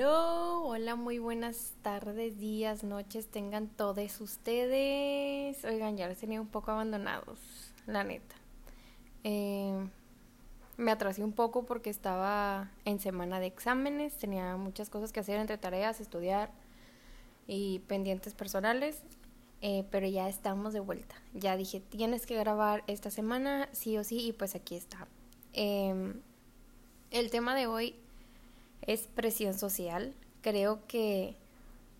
Hello, hola, muy buenas tardes, días, noches, tengan todos ustedes. Oigan, ya los tenía un poco abandonados, la neta. Eh, me atrasé un poco porque estaba en semana de exámenes, tenía muchas cosas que hacer entre tareas, estudiar y pendientes personales, eh, pero ya estamos de vuelta. Ya dije, tienes que grabar esta semana, sí o sí, y pues aquí está. Em, el tema de hoy es presión social. Creo que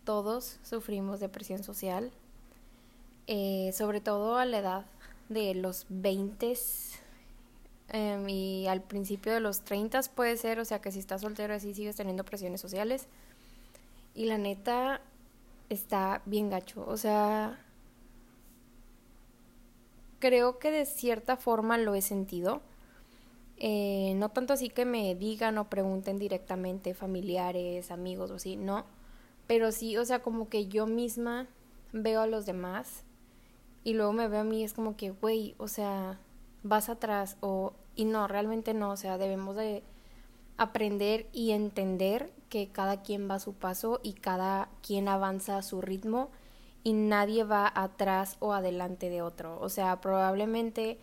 todos sufrimos de presión social, eh, sobre todo a la edad de los 20 em, y al principio de los 30 puede ser, o sea que si estás soltero así sigues teniendo presiones sociales. Y la neta está bien gacho, o sea, creo que de cierta forma lo he sentido eh, no tanto así que me digan o pregunten directamente familiares, amigos o así, no. Pero sí, o sea, como que yo misma veo a los demás y luego me veo a mí, es como que, güey, o sea, vas atrás o... Y no, realmente no, o sea, debemos de aprender y entender que cada quien va a su paso y cada quien avanza a su ritmo y nadie va atrás o adelante de otro. O sea, probablemente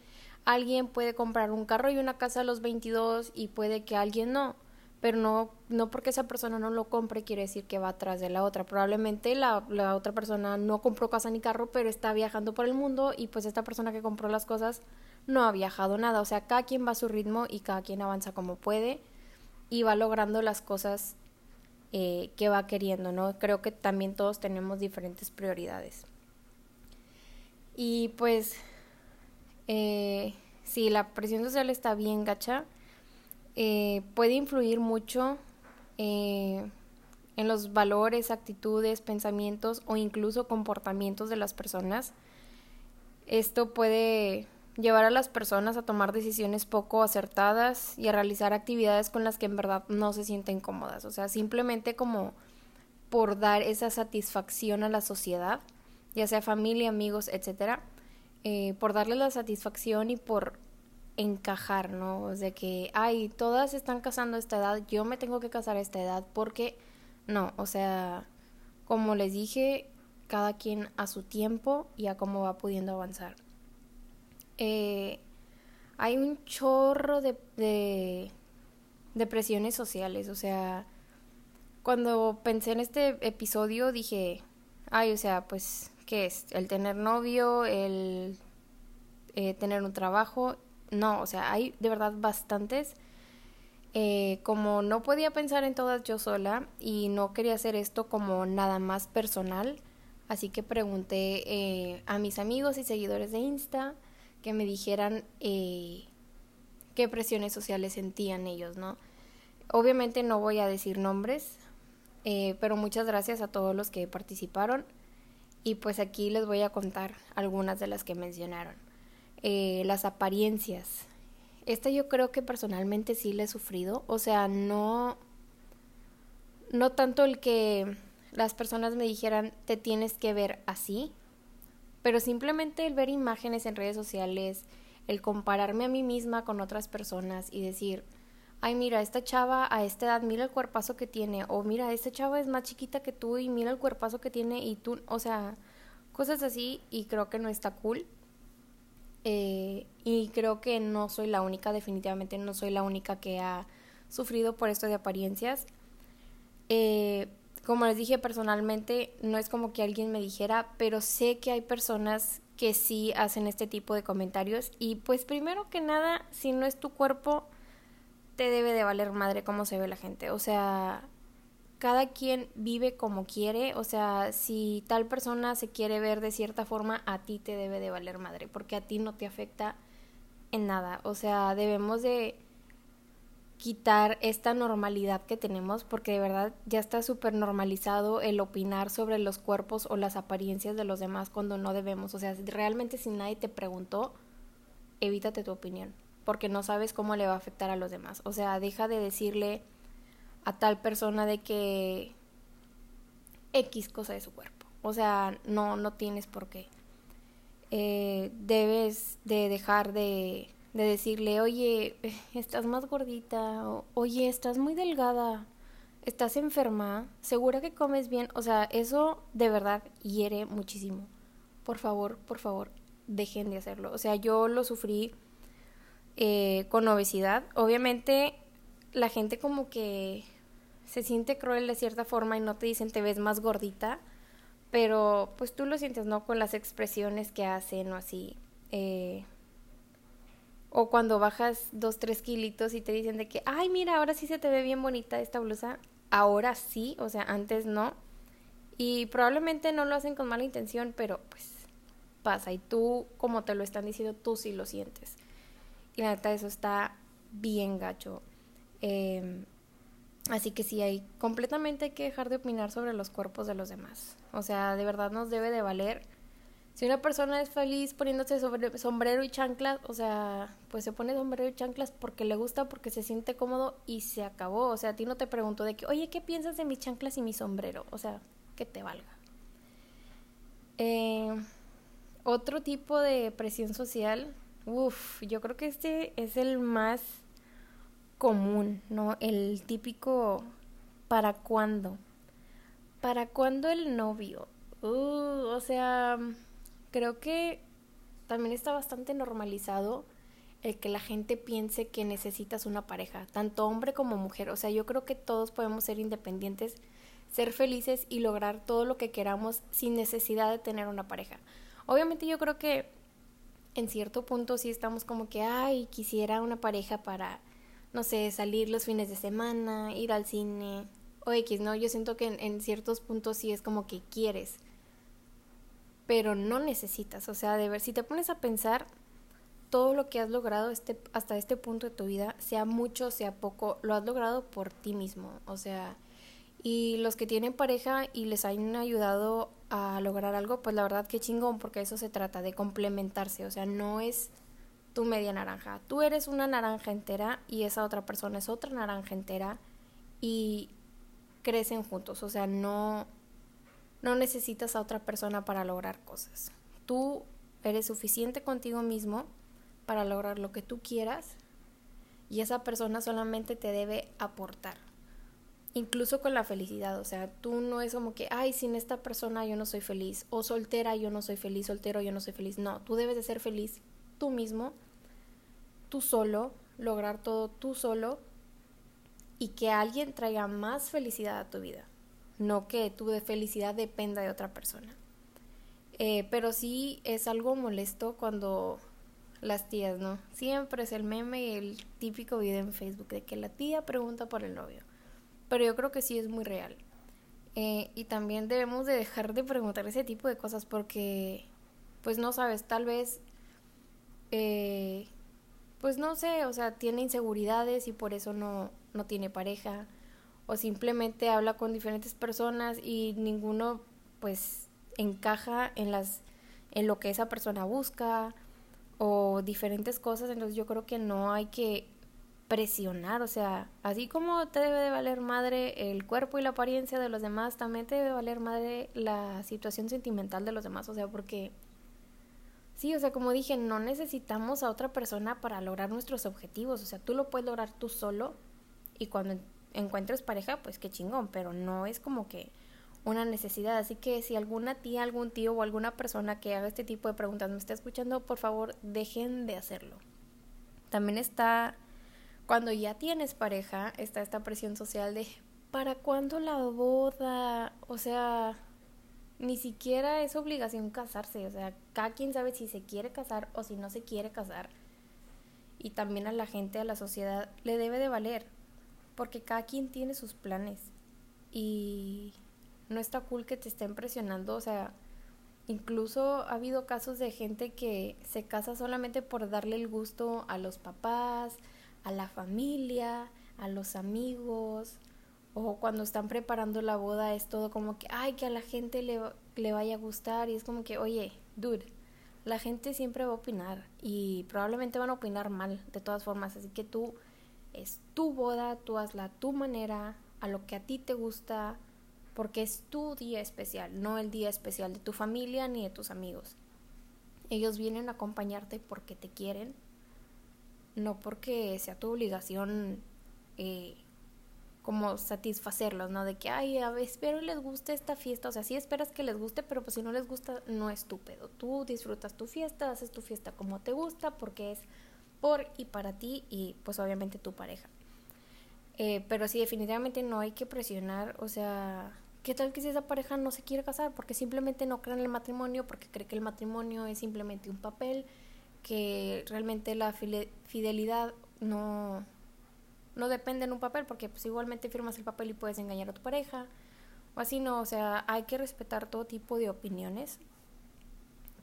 alguien puede comprar un carro y una casa a los 22 y puede que alguien no, pero no, no porque esa persona no lo compre quiere decir que va atrás de la otra. Probablemente la, la otra persona no compró casa ni carro, pero está viajando por el mundo y pues esta persona que compró las cosas no ha viajado nada. O sea, cada quien va a su ritmo y cada quien avanza como puede y va logrando las cosas eh, que va queriendo, ¿no? Creo que también todos tenemos diferentes prioridades. Y pues eh, si la presión social está bien gacha, eh, puede influir mucho eh, en los valores, actitudes, pensamientos o incluso comportamientos de las personas. Esto puede llevar a las personas a tomar decisiones poco acertadas y a realizar actividades con las que en verdad no se sienten cómodas. O sea, simplemente como por dar esa satisfacción a la sociedad, ya sea familia, amigos, etcétera eh, por darle la satisfacción y por encajar, ¿no? De que, ay, todas están casando a esta edad, yo me tengo que casar a esta edad porque, no, o sea, como les dije, cada quien a su tiempo y a cómo va pudiendo avanzar. Eh, hay un chorro de presiones sociales, o sea, cuando pensé en este episodio dije, ay, o sea, pues ¿qué es? El tener novio, el eh, tener un trabajo. No, o sea, hay de verdad bastantes. Eh, como no podía pensar en todas yo sola y no quería hacer esto como nada más personal, así que pregunté eh, a mis amigos y seguidores de Insta que me dijeran qué presiones sociales sentían ellos, ¿no? Obviamente no voy a decir nombres, pero muchas gracias a todos los que participaron. Y pues aquí les voy a contar algunas de las que mencionaron. Eh, las apariencias. Esta yo creo que personalmente sí la he sufrido. O sea, no. No tanto el que las personas me dijeran te tienes que ver así, pero simplemente el ver imágenes en redes sociales, el compararme a mí misma con otras personas y decir, ay, mira, esta chava a esta edad, mira el cuerpazo que tiene, o mira, esta chava es más chiquita que tú y mira el cuerpazo que tiene y tú, o sea, cosas así y creo que no está cool. Eh, y creo que no soy la única, definitivamente no soy la única que ha sufrido por esto de apariencias. Eh, como les dije personalmente, no es como que alguien me dijera, pero sé que hay personas que sí hacen este tipo de comentarios y pues primero que nada, si no es tu cuerpo, te debe de valer madre cómo se ve la gente. O sea, cada quien vive como quiere, o sea, si tal persona se quiere ver de cierta forma, a ti te debe de valer madre, porque a ti no te afecta en nada. O sea, debemos de quitar esta normalidad que tenemos, porque de verdad ya está súper normalizado el opinar sobre los cuerpos o las apariencias de los demás cuando no debemos. O sea, realmente si nadie te preguntó, evítate tu opinión porque no sabes cómo le va a afectar a los demás. O sea, deja de decirle a tal persona de que X cosa de su cuerpo. O sea, no, no tienes por qué. Eh, debes de dejar de, de decirle, oye, estás más gordita, o, oye, estás muy delgada, estás enferma, segura que comes bien, o sea, eso de verdad hiere muchísimo. Por favor, por favor, dejen de hacerlo. O sea, yo lo sufrí eh, con obesidad. Obviamente la gente como que se siente cruel de cierta forma y no te dicen te ves más gordita, pero pues tú lo sientes, ¿no? Con las expresiones que hacen o así. Eh, o cuando bajas dos, tres kilitos y te dicen de que, ay, mira, ahora sí se te ve bien bonita esta blusa. Ahora sí, o sea, antes no. Y probablemente no lo hacen con mala intención, pero pues pasa. Y tú, como te lo están diciendo, tú sí lo sientes. Y la neta, eso está bien gacho. Em, así que sí, hay completamente hay que dejar de opinar sobre los cuerpos de los demás. O sea, de verdad nos debe de valer. Si una persona es feliz poniéndose sombrero y chanclas, o sea, pues se pone sombrero y chanclas porque le gusta, porque se siente cómodo y se acabó. O sea, a ti no te pregunto de que, oye, ¿qué piensas de mis chanclas y mi sombrero? O sea, que te valga. Eh, otro tipo de presión social Uf, yo creo que este es el más común, ¿no? El típico ¿para cuándo? ¿Para cuándo el novio? Uh, o sea, creo que también está bastante normalizado el que la gente piense que necesitas una pareja, tanto hombre como mujer. O sea, yo creo que todos podemos ser independientes, ser felices y lograr todo lo que queramos sin necesidad de tener una pareja. Obviamente yo creo que en cierto punto sí estamos como que, ay, quisiera una pareja para, no sé, salir los fines de semana, ir al cine, o X, ¿no? Yo siento que en, ciertos puntos sí es como que quieres, pero no necesitas, o sea, de ver, si te pones a pensar, todo lo que has logrado este, hasta este punto de tu vida, sea mucho, sea poco, lo has logrado por ti mismo, o sea, y los que tienen pareja y les han ayudado a lograr algo, pues la verdad que chingón, porque eso se trata de complementarse, o sea, no es tu media naranja. Tú eres una naranja entera y esa otra persona es otra naranja entera y crecen juntos, o sea, no no necesitas a otra persona para lograr cosas. Tú eres suficiente contigo mismo para lograr lo que tú quieras y esa persona solamente te debe aportar incluso con la felicidad, o sea, tú no es como que, ay, sin esta persona yo no soy feliz, o soltera yo no soy feliz, soltero yo no soy feliz, no, tú debes de ser feliz tú mismo, tú solo, lograr todo tú solo y que alguien traiga más felicidad a tu vida, no que tu de felicidad dependa de otra persona. Eh, pero sí es algo molesto cuando las tías, ¿no? Siempre es el meme y el típico video en Facebook de que la tía pregunta por el novio pero yo creo que sí es muy real. Eh, y también debemos de dejar de preguntar ese tipo de cosas porque, pues no sabes, tal vez, eh, pues no sé, o sea, tiene inseguridades y por eso no, no tiene pareja. O simplemente habla con diferentes personas y ninguno, pues, encaja en las en lo que esa persona busca o diferentes cosas entonces yo creo que no hay que presionar, o sea, así como te debe de valer madre el cuerpo y la apariencia de los demás, también te debe valer madre la situación sentimental de los demás, o sea, porque sí, o sea, como dije, no necesitamos a otra persona para lograr nuestros objetivos, o sea, tú lo puedes lograr tú solo y cuando encuentres pareja, pues qué chingón, pero no es como que una necesidad, así que si alguna tía, algún tío o alguna persona que haga este tipo de preguntas me está escuchando, por favor, dejen de hacerlo. También está cuando ya tienes pareja, está esta presión social de ¿para cuándo la boda? O sea, ni siquiera es obligación casarse, o sea, cada quien sabe si se quiere casar o si no se quiere casar. Y también a la gente, a la sociedad, le debe de valer, porque cada quien tiene sus planes. Y no está cool que te estén presionando, o sea, incluso ha habido casos de gente que se casa solamente por darle el gusto a los papás, a la familia, a los amigos, o cuando están preparando la boda es todo como que, ay, que a la gente le, le vaya a gustar y es como que, oye, dude, la gente siempre va a opinar y probablemente van a opinar mal de todas formas, así que tú es tu boda, tú hazla a tu manera, a lo que a ti te gusta, porque es tu día especial, no el día especial de tu familia ni de tus amigos. Ellos vienen a acompañarte porque te quieren no porque sea tu obligación eh, como satisfacerlos, ¿no? De que, ay, a ver, espero les guste esta fiesta. O sea, sí esperas que les guste, pero pues si no les gusta, no es tu. Tú disfrutas tu fiesta, haces tu fiesta como te gusta, porque es por y para ti y pues obviamente tu pareja. Eh, pero sí, definitivamente no hay que presionar, o sea, ¿qué tal que si esa pareja no se quiere casar? Porque simplemente no cree en el matrimonio, porque cree que el matrimonio es simplemente un papel, que realmente la fidelidad no no depende en un papel, porque pues igualmente firmas el papel y puedes engañar a tu pareja, o así no, o sea, hay que respetar todo tipo de opiniones.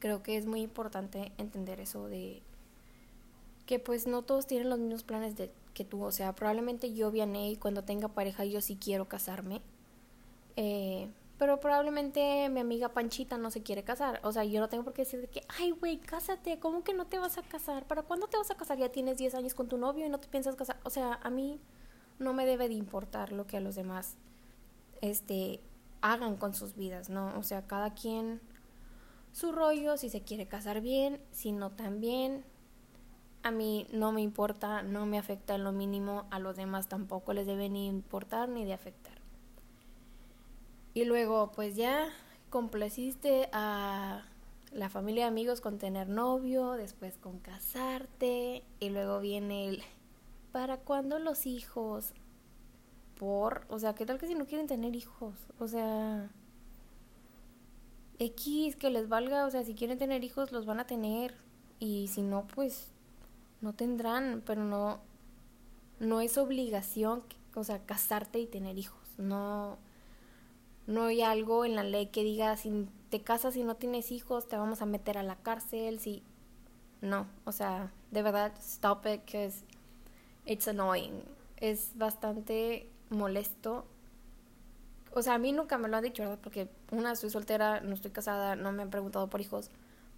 Creo que es muy importante entender eso de que pues no todos tienen los mismos planes de, que tú, o sea, probablemente yo viene y cuando tenga pareja yo sí quiero casarme. Eh, pero probablemente mi amiga Panchita no se quiere casar. O sea, yo no tengo por qué decir de que, ay, güey, cásate, ¿cómo que no te vas a casar? ¿Para cuándo te vas a casar? Ya tienes 10 años con tu novio y no te piensas casar. O sea, a mí no me debe de importar lo que a los demás este, hagan con sus vidas, ¿no? O sea, cada quien su rollo, si se quiere casar bien, si no también. A mí no me importa, no me afecta en lo mínimo, a los demás tampoco les debe ni importar ni de afectar. Y luego, pues ya complaciste a la familia de amigos con tener novio, después con casarte, y luego viene el ¿para cuándo los hijos? Por, o sea, ¿qué tal que si no quieren tener hijos? O sea, X que les valga, o sea, si quieren tener hijos los van a tener y si no, pues no tendrán, pero no no es obligación, o sea, casarte y tener hijos. No no hay algo en la ley que diga si te casas y no tienes hijos te vamos a meter a la cárcel si no. O sea de verdad stop it because it's annoying. Es bastante molesto. O sea a mí nunca me lo han dicho ¿verdad? porque una estoy soltera no estoy casada no me han preguntado por hijos.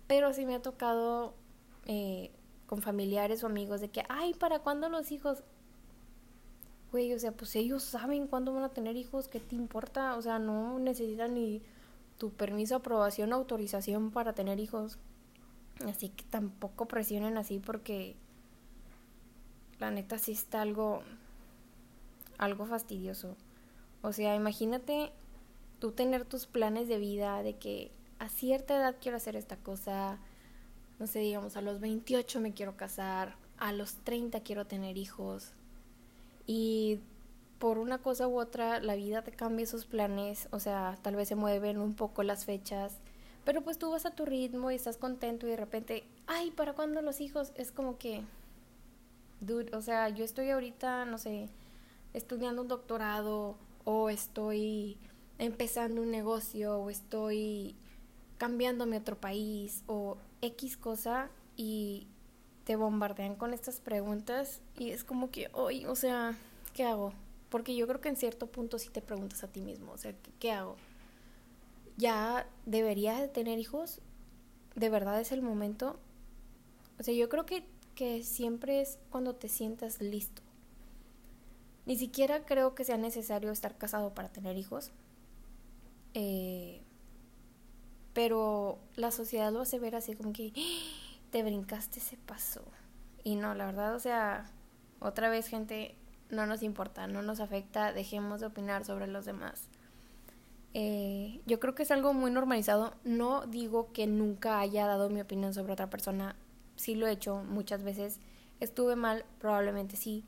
Pero sí me ha tocado eh, con familiares o amigos de que ay para cuándo los hijos o sea, pues ellos saben cuándo van a tener hijos, ¿qué te importa? O sea, no necesitan ni tu permiso, aprobación, autorización para tener hijos. Así que tampoco presionen así porque la neta sí está algo algo fastidioso. O sea, imagínate tú tener tus planes de vida de que a cierta edad quiero hacer esta cosa, no sé, digamos a los 28 me quiero casar, a los 30 quiero tener hijos, y por una cosa u otra la vida te cambia esos planes, o sea, tal vez se mueven un poco las fechas, pero pues tú vas a tu ritmo y estás contento y de repente, ay, ¿para cuándo los hijos? Es como que, dude, o sea, yo estoy ahorita, no sé, estudiando un doctorado o estoy empezando un negocio o estoy cambiándome a otro país o X cosa y te bombardean con estas preguntas y es como que, hoy, o sea, ¿qué hago? Porque yo creo que en cierto punto sí te preguntas a ti mismo, o sea, ¿qué, hago? ¿Ya deberías de tener hijos? ¿De verdad es el momento? O sea, yo creo que, que siempre es cuando te sientas listo. Ni siquiera creo que sea necesario estar casado para tener hijos. Eh, pero la sociedad lo hace ver así como que te brincaste ese paso. Y no, la verdad, o sea, otra vez gente, no nos importa, no nos afecta, dejemos de opinar sobre los demás. Eh, yo creo que es algo muy normalizado. No digo que nunca haya dado mi opinión sobre otra persona. Sí lo he hecho muchas veces. Estuve mal, probablemente sí.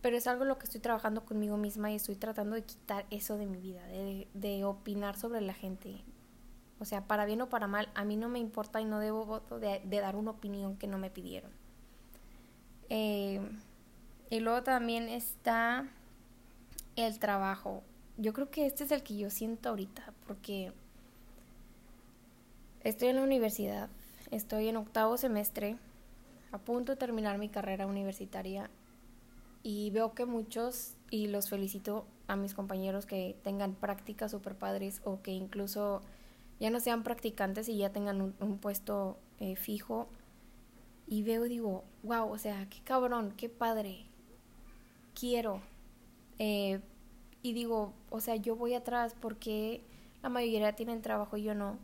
Pero es algo lo que estoy trabajando conmigo misma y estoy tratando de quitar eso de mi vida, de opinar sobre la gente, o sea, para bien o para mal, a mí no me importa y no debo voto de, dar una opinión que no me pidieron. Eh, y luego también está el trabajo. Yo creo que este es el que yo siento ahorita, porque estoy en la universidad, estoy en octavo semestre, a punto de terminar mi carrera universitaria y veo que muchos, y los felicito a mis compañeros que tengan prácticas super padres o que incluso ya no sean practicantes y ya tengan un, puesto eh, fijo. Y veo digo, wow, o sea, qué cabrón, qué padre, quiero. Eh, y digo, o sea, yo voy atrás porque la mayoría tienen trabajo y yo no.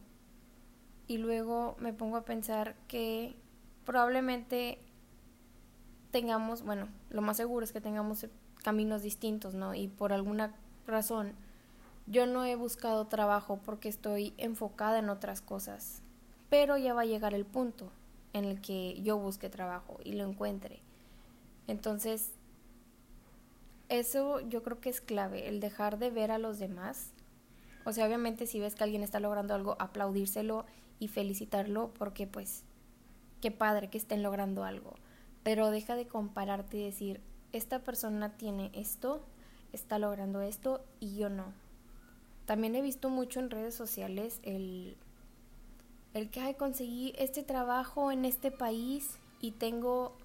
Y luego me pongo a pensar que probablemente tengamos, bueno, lo más seguro es que tengamos caminos distintos, ¿no? Y por alguna razón yo no he buscado trabajo porque estoy enfocada en otras cosas. Pero ya va a llegar el punto en el que yo busque trabajo y lo encuentre. Entonces, eso yo creo que es clave, el dejar de ver a los demás. O sea, obviamente si ves que alguien está logrando algo, aplaudírselo y felicitarlo porque pues qué padre que estén logrando algo. Pero deja de compararte y decir, esta persona tiene esto, está logrando esto y yo no. También he visto mucho en redes sociales el, el que, ay, conseguí este trabajo en este país y tengo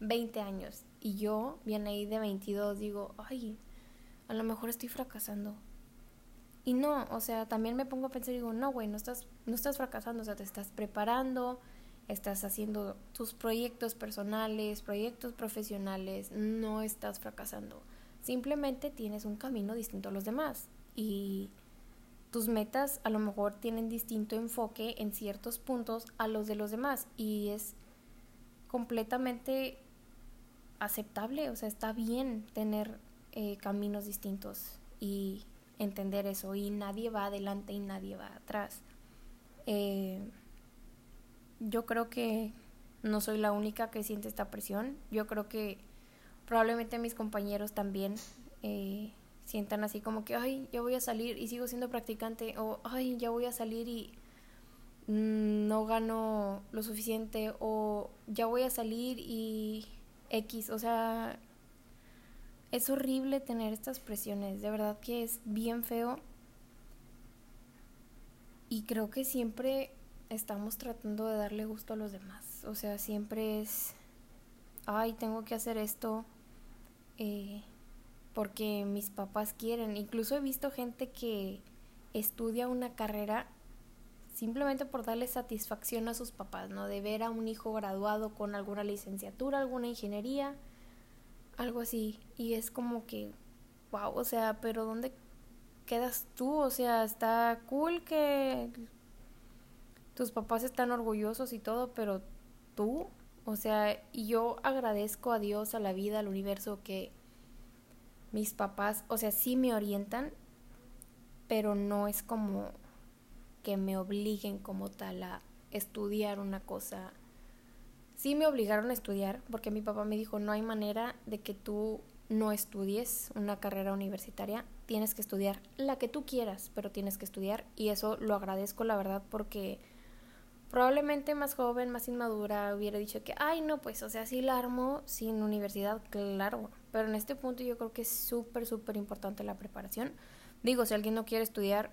20 años. Y yo, bien ahí de 22, digo, ay, a lo mejor estoy fracasando. Y no, o sea, también me pongo a pensar y digo, no, güey, no estás, no estás fracasando, o sea, te estás preparando, estás haciendo tus proyectos personales, proyectos profesionales, no estás fracasando. Simplemente tienes un camino distinto a los demás y tus metas a lo mejor tienen distinto enfoque en ciertos puntos a los de los demás y es completamente aceptable, o sea, está bien tener eh, caminos distintos y entender eso y nadie va adelante y nadie va atrás. Eh, yo creo que no soy la única que siente esta presión, yo creo que probablemente mis compañeros también eh, sientan así como que, ay, ya voy a salir y sigo siendo practicante o, ay, ya voy a salir y no gano lo suficiente o ya voy a salir y X, o sea, es horrible tener estas presiones, de verdad que es bien feo. Y creo que siempre estamos tratando de darle gusto a los demás, o sea, siempre es, ay, tengo que hacer esto eh, porque mis papás quieren. Incluso he visto gente que estudia una carrera simplemente por darle satisfacción a sus papás, ¿no? De ver a un hijo graduado con alguna licenciatura, alguna ingeniería, algo así. Y es como que, wow, o sea, pero ¿dónde quedas tú? O sea, está cool que tus papás están orgullosos y todo, pero tú, o sea, y yo agradezco a Dios, a la vida, al universo que mis papás, o sea, sí me orientan, pero no es como que me obliguen como tal a estudiar una cosa. Sí me obligaron a estudiar porque mi papá me dijo, no hay manera de que tú no estudies una carrera universitaria, tienes que estudiar la que tú quieras, pero tienes que estudiar y eso lo agradezco la verdad porque probablemente más joven, más inmadura, hubiera dicho que, ay no, pues, o sea, sí la armo sin universidad, claro, pero en este punto yo creo que es súper, súper importante la preparación. Digo, si alguien no quiere estudiar,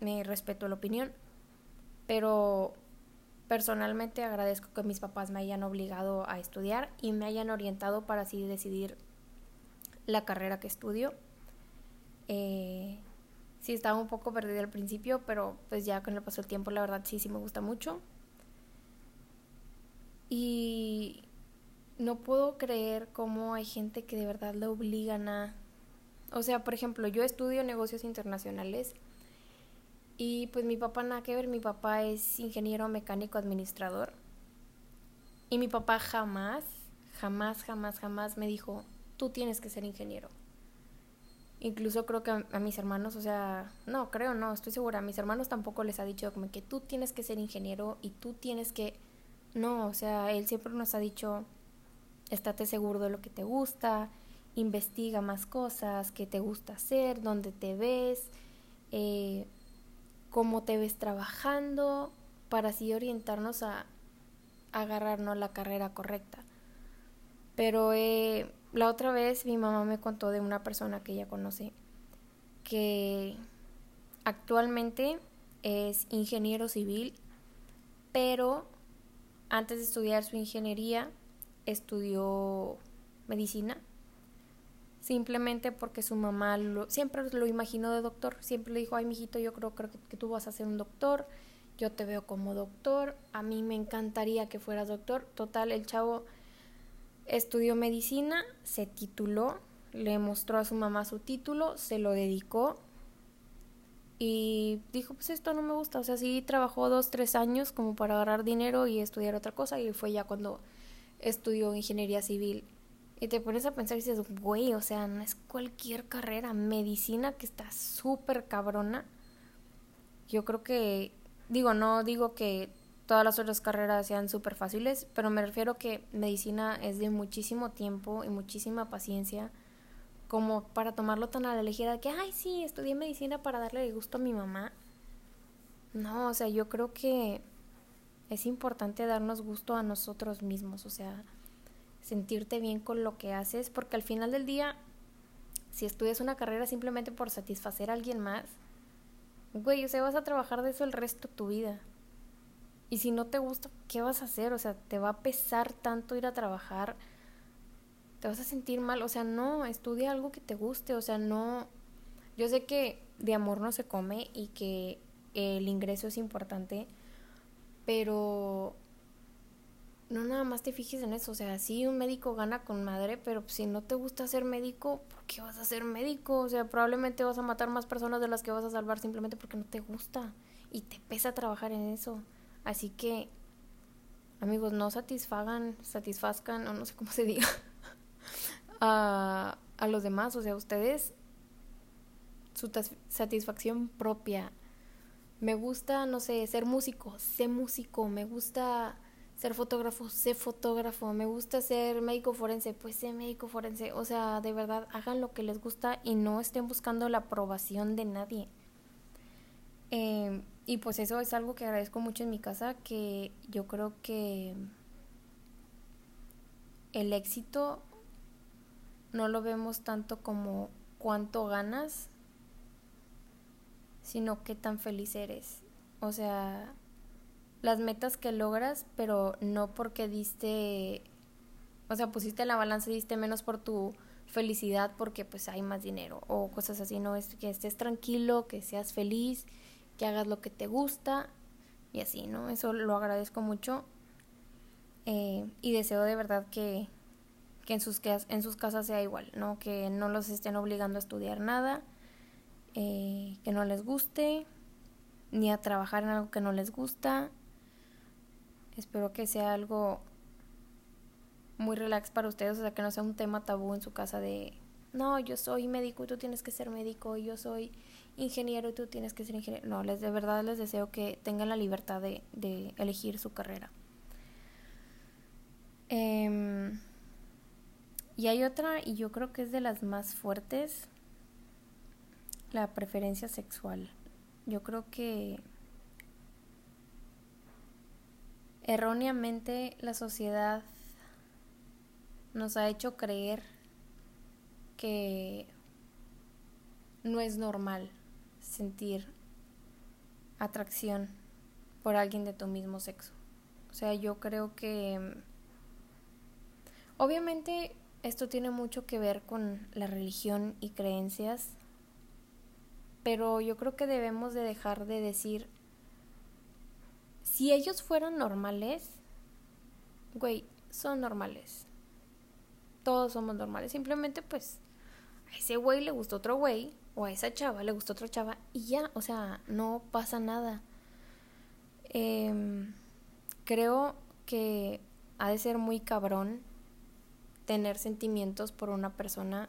me respeto la opinión, pero personalmente agradezco que mis papás me hayan obligado a estudiar y me hayan orientado para así decidir la carrera que estudio. Eh, sí estaba un poco perdida al principio, pero pues ya con el paso del tiempo la verdad sí, sí me gusta mucho. Y no puedo creer cómo hay gente que de verdad le obligan a... O sea, por ejemplo, yo estudio negocios internacionales y pues mi papá nada que ver, mi papá es ingeniero mecánico administrador. Y mi papá jamás, jamás, jamás, jamás me dijo, tú tienes que ser ingeniero. Incluso creo que a, mis hermanos, o sea, no, creo, no, estoy segura, a mis hermanos tampoco les ha dicho como que tú tienes que ser ingeniero y tú tienes que... No, o sea, él siempre nos ha dicho, estate seguro de lo que te gusta, investiga más cosas, qué te gusta hacer, dónde te ves, eh, cómo te ves trabajando, para así orientarnos a, agarrarnos la carrera correcta. Pero eh, la otra vez mi mamá me contó de una persona que ella conoce que actualmente es ingeniero civil, pero antes de estudiar su ingeniería estudió medicina simplemente porque su mamá siempre lo imaginó de doctor, siempre le dijo, ay, mijito, yo creo, creo que, tú vas a ser un doctor, yo te veo como doctor, a mí me encantaría que fueras doctor. Total, el chavo estudió medicina, se tituló, le mostró a su mamá su título, se lo dedicó y dijo, pues esto no me gusta. O sea, sí trabajó dos, tres años como para agarrar dinero y estudiar otra cosa y fue ya cuando estudió ingeniería civil Y te pones a pensar y dices, güey, o sea, no es cualquier carrera. Medicina que está súper cabrona. Yo creo que, digo, no digo que todas las otras carreras sean súper fáciles, pero me refiero que medicina es de muchísimo tiempo y muchísima paciencia como para tomarlo tan a la ligera que, ay, sí, estudié medicina para darle gusto a mi mamá. No, o sea, yo creo que es importante darnos gusto a nosotros mismos, o sea, sentirte bien con lo que haces, porque al final del día, si estudias una carrera simplemente por satisfacer a alguien más, güey, o sea, vas a trabajar de eso el resto de tu vida. Y si no te gusta, ¿qué vas a hacer? O sea, te va a pesar tanto ir a trabajar te vas a sentir mal, o sea, no, estudia algo que te guste, o sea, no, yo sé que de amor no se come y que el ingreso es importante, pero no nada más te fijes en eso, o sea, sí un médico gana con madre, pero si no te gusta ser médico, ¿por qué vas a ser médico? O sea, probablemente vas a matar más personas de las que vas a salvar simplemente porque no te gusta y te pesa trabajar en eso. Así que, amigos, no satisfagan, satisfazcan, o no sé cómo se diga. a, a los demás, o sea, ustedes su satisfacción propia. Me gusta, no sé, ser músico, sé músico, me gusta ser fotógrafo, sé fotógrafo, me gusta ser médico forense, pues sé médico forense. O sea, de verdad, hagan lo que les gusta y no estén buscando la aprobación de nadie. Em, y pues eso es algo que agradezco mucho en mi casa, que yo creo que el éxito no lo vemos tanto como cuánto ganas, sino qué tan feliz eres. O sea, las metas que logras, pero no porque diste, o sea, pusiste la balanza y diste menos por tu felicidad porque pues hay más dinero o cosas así, no es que estés tranquilo, que seas feliz, que hagas lo que te gusta y así, ¿no? Eso lo agradezco mucho eh, y deseo de verdad que que en sus, en sus casas sea igual, ¿no? Que no los estén obligando a estudiar nada, eh, que no les guste, ni a trabajar en algo que no les gusta. Espero que sea algo muy relax para ustedes, o sea, que no sea un tema tabú en su casa de, no, yo soy médico y tú tienes que ser médico, yo soy ingeniero y tú tienes que ser ingeniero. No, les de verdad les deseo que tengan la libertad de, de elegir su carrera. Eh, y hay otra, y yo creo que es de las más fuertes, la preferencia sexual. Yo creo que erróneamente la sociedad nos ha hecho creer que no es normal sentir atracción por alguien de tu mismo sexo. O sea, yo creo que obviamente esto tiene mucho que ver con la religión y creencias, pero yo creo que debemos de dejar de decir, si ellos fueran normales, güey, son normales. Todos somos normales. Simplemente pues a ese güey le gustó otro güey o a esa chava le gustó otra chava y ya, o sea, no pasa nada. Em, creo que ha de ser muy cabrón tener sentimientos por una persona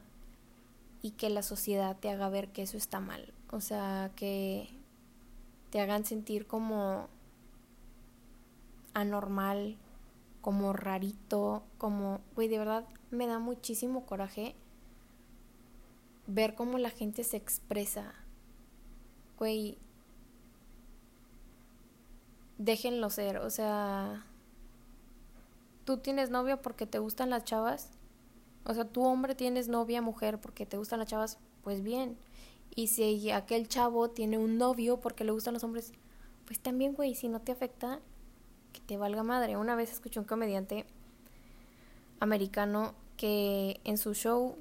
y que la sociedad te haga ver que eso está mal. O sea, que te hagan sentir como anormal, como rarito, como, güey, de verdad me da muchísimo coraje ver cómo la gente se expresa. Güey, déjenlo ser, o sea, tú tienes novia porque te gustan las chavas, o sea, tú hombre tienes novia mujer porque te gustan las chavas, pues bien. Y si aquel chavo tiene un novio porque le gustan los hombres, pues también, güey, si no te afecta, que te valga madre. Una vez escuché un comediante americano que en su show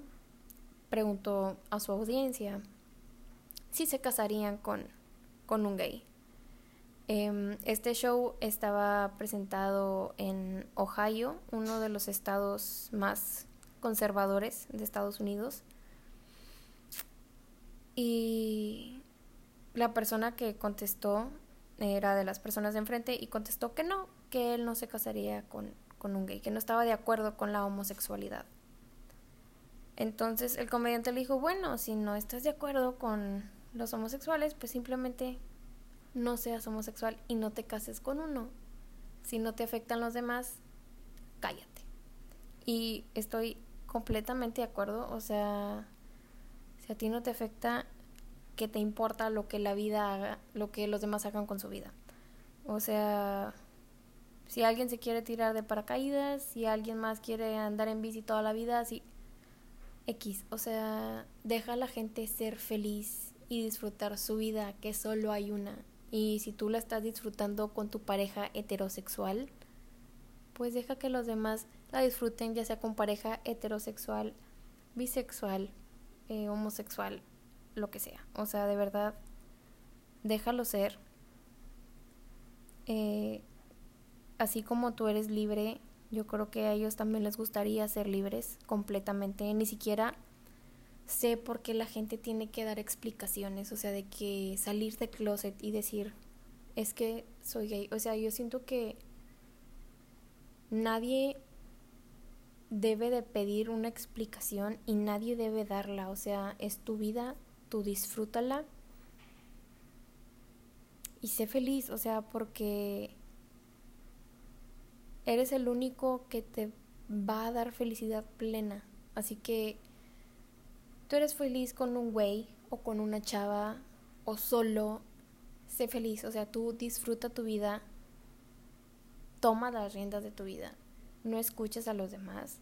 preguntó a su audiencia si se casarían con, con un gay. Em, este show estaba presentado en Ohio, uno de los estados más conservadores de Estados Unidos. Y la persona que contestó era de las personas de enfrente y contestó que no, que él no se casaría con, con un gay, que no estaba de acuerdo con la homosexualidad. Entonces el comediante le dijo, bueno, si no estás de acuerdo con los homosexuales, pues simplemente no seas homosexual y no te cases con uno. Si no te afectan los demás, cállate. Y estoy completamente de acuerdo, o sea, si a ti no te afecta, ¿qué te importa lo que la vida haga, lo que los demás hagan con su vida? O sea, si alguien se quiere tirar de paracaídas, si alguien más quiere andar en bici toda la vida, así X, o sea, deja a la gente ser feliz y disfrutar su vida, que solo hay una. Y si tú la estás disfrutando con tu pareja heterosexual, pues deja que los demás la disfruten, ya sea con pareja heterosexual, bisexual, eh, homosexual, lo que sea. O sea, de verdad, déjalo ser. Eh, así como tú eres libre, yo creo que a ellos también les gustaría ser libres completamente. Ni siquiera sé por qué la gente tiene que dar explicaciones, o sea, de que salir de closet y decir, es que soy gay. O sea, yo siento que nadie debe de pedir una explicación y nadie debe darla. O sea, es tu vida, tú disfrútala y sé feliz, o sea, porque eres el único que te va a dar felicidad plena. Así que tú eres feliz con un güey o con una chava o solo, sé feliz, o sea, tú disfruta tu vida, toma las riendas de tu vida, no escuches a los demás,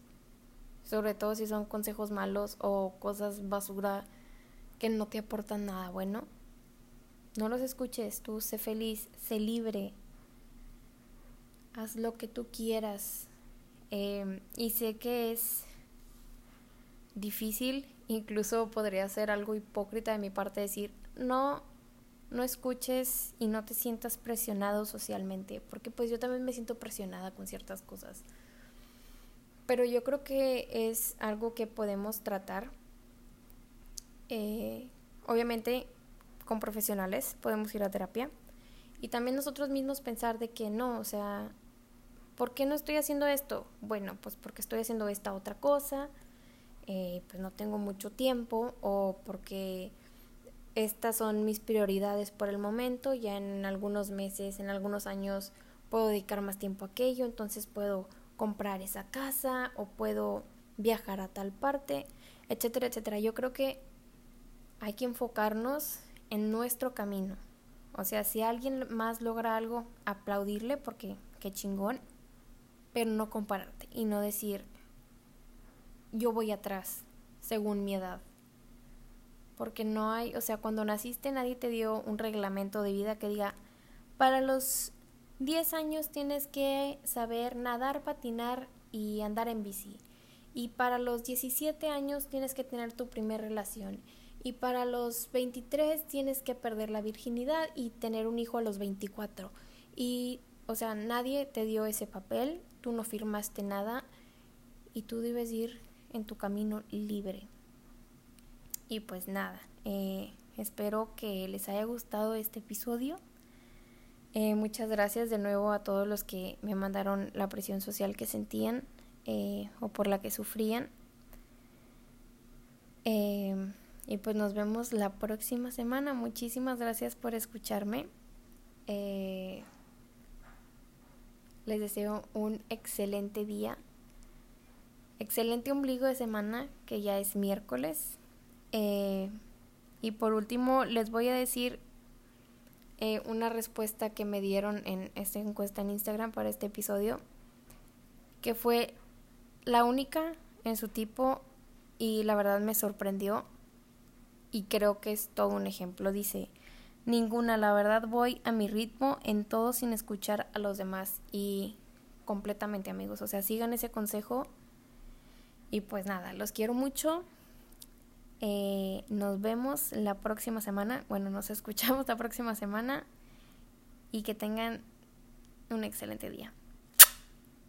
sobre todo si son consejos malos o cosas basura que no te aportan nada bueno. No los escuches, tú sé feliz, sé libre, haz lo que tú quieras. Em, y sé que es difícil Incluso podría ser algo hipócrita de mi parte decir, no, no escuches y no te sientas presionado socialmente, porque pues yo también me siento presionada con ciertas cosas. Pero yo creo que es algo que podemos tratar. Eh, obviamente con profesionales podemos ir a terapia. Y también nosotros mismos pensar de que no, o sea, ¿por qué no estoy haciendo esto? Bueno, pues porque estoy haciendo esta otra cosa eh, pues no tengo mucho tiempo o porque estas son mis prioridades por el momento, ya en algunos meses, en algunos años puedo dedicar más tiempo a aquello, entonces puedo comprar esa casa o puedo viajar a tal parte, etcétera, etcétera. Yo creo que hay que enfocarnos en nuestro camino. O sea, si alguien más logra algo, aplaudirle porque qué chingón, pero no compararte y no decir, yo voy atrás, según mi edad. Porque no hay, o sea, cuando naciste nadie te dio un reglamento de vida que diga, para los 10 años tienes que saber nadar, patinar y andar en bici. Y para los 17 años tienes que tener tu primera relación. Y para los 23 tienes que perder la virginidad y tener un hijo a los 24. Y, o sea, nadie te dio ese papel, tú no firmaste nada y tú debes ir en tu camino libre. Y pues nada, eh, espero que les haya gustado este episodio. Eh, muchas gracias de nuevo a todos los que me mandaron la presión social que sentían eh, o por la que sufrían. y pues nos vemos la próxima semana. Muchísimas gracias por escucharme. les deseo un excelente día excelente ombligo de semana, que ya es miércoles. Eh, y por último, les voy a decir eh, una respuesta que me dieron en esta encuesta en Instagram para este episodio, que fue la única en su tipo y la verdad me sorprendió y creo que es todo un ejemplo. Dice, ninguna, la verdad voy a mi ritmo en todo sin escuchar a los demás y completamente amigos. O sea, sigan ese consejo y pues nada, los quiero mucho. Eh, nos vemos la próxima semana. Bueno, nos escuchamos la próxima semana. Y que tengan un excelente día.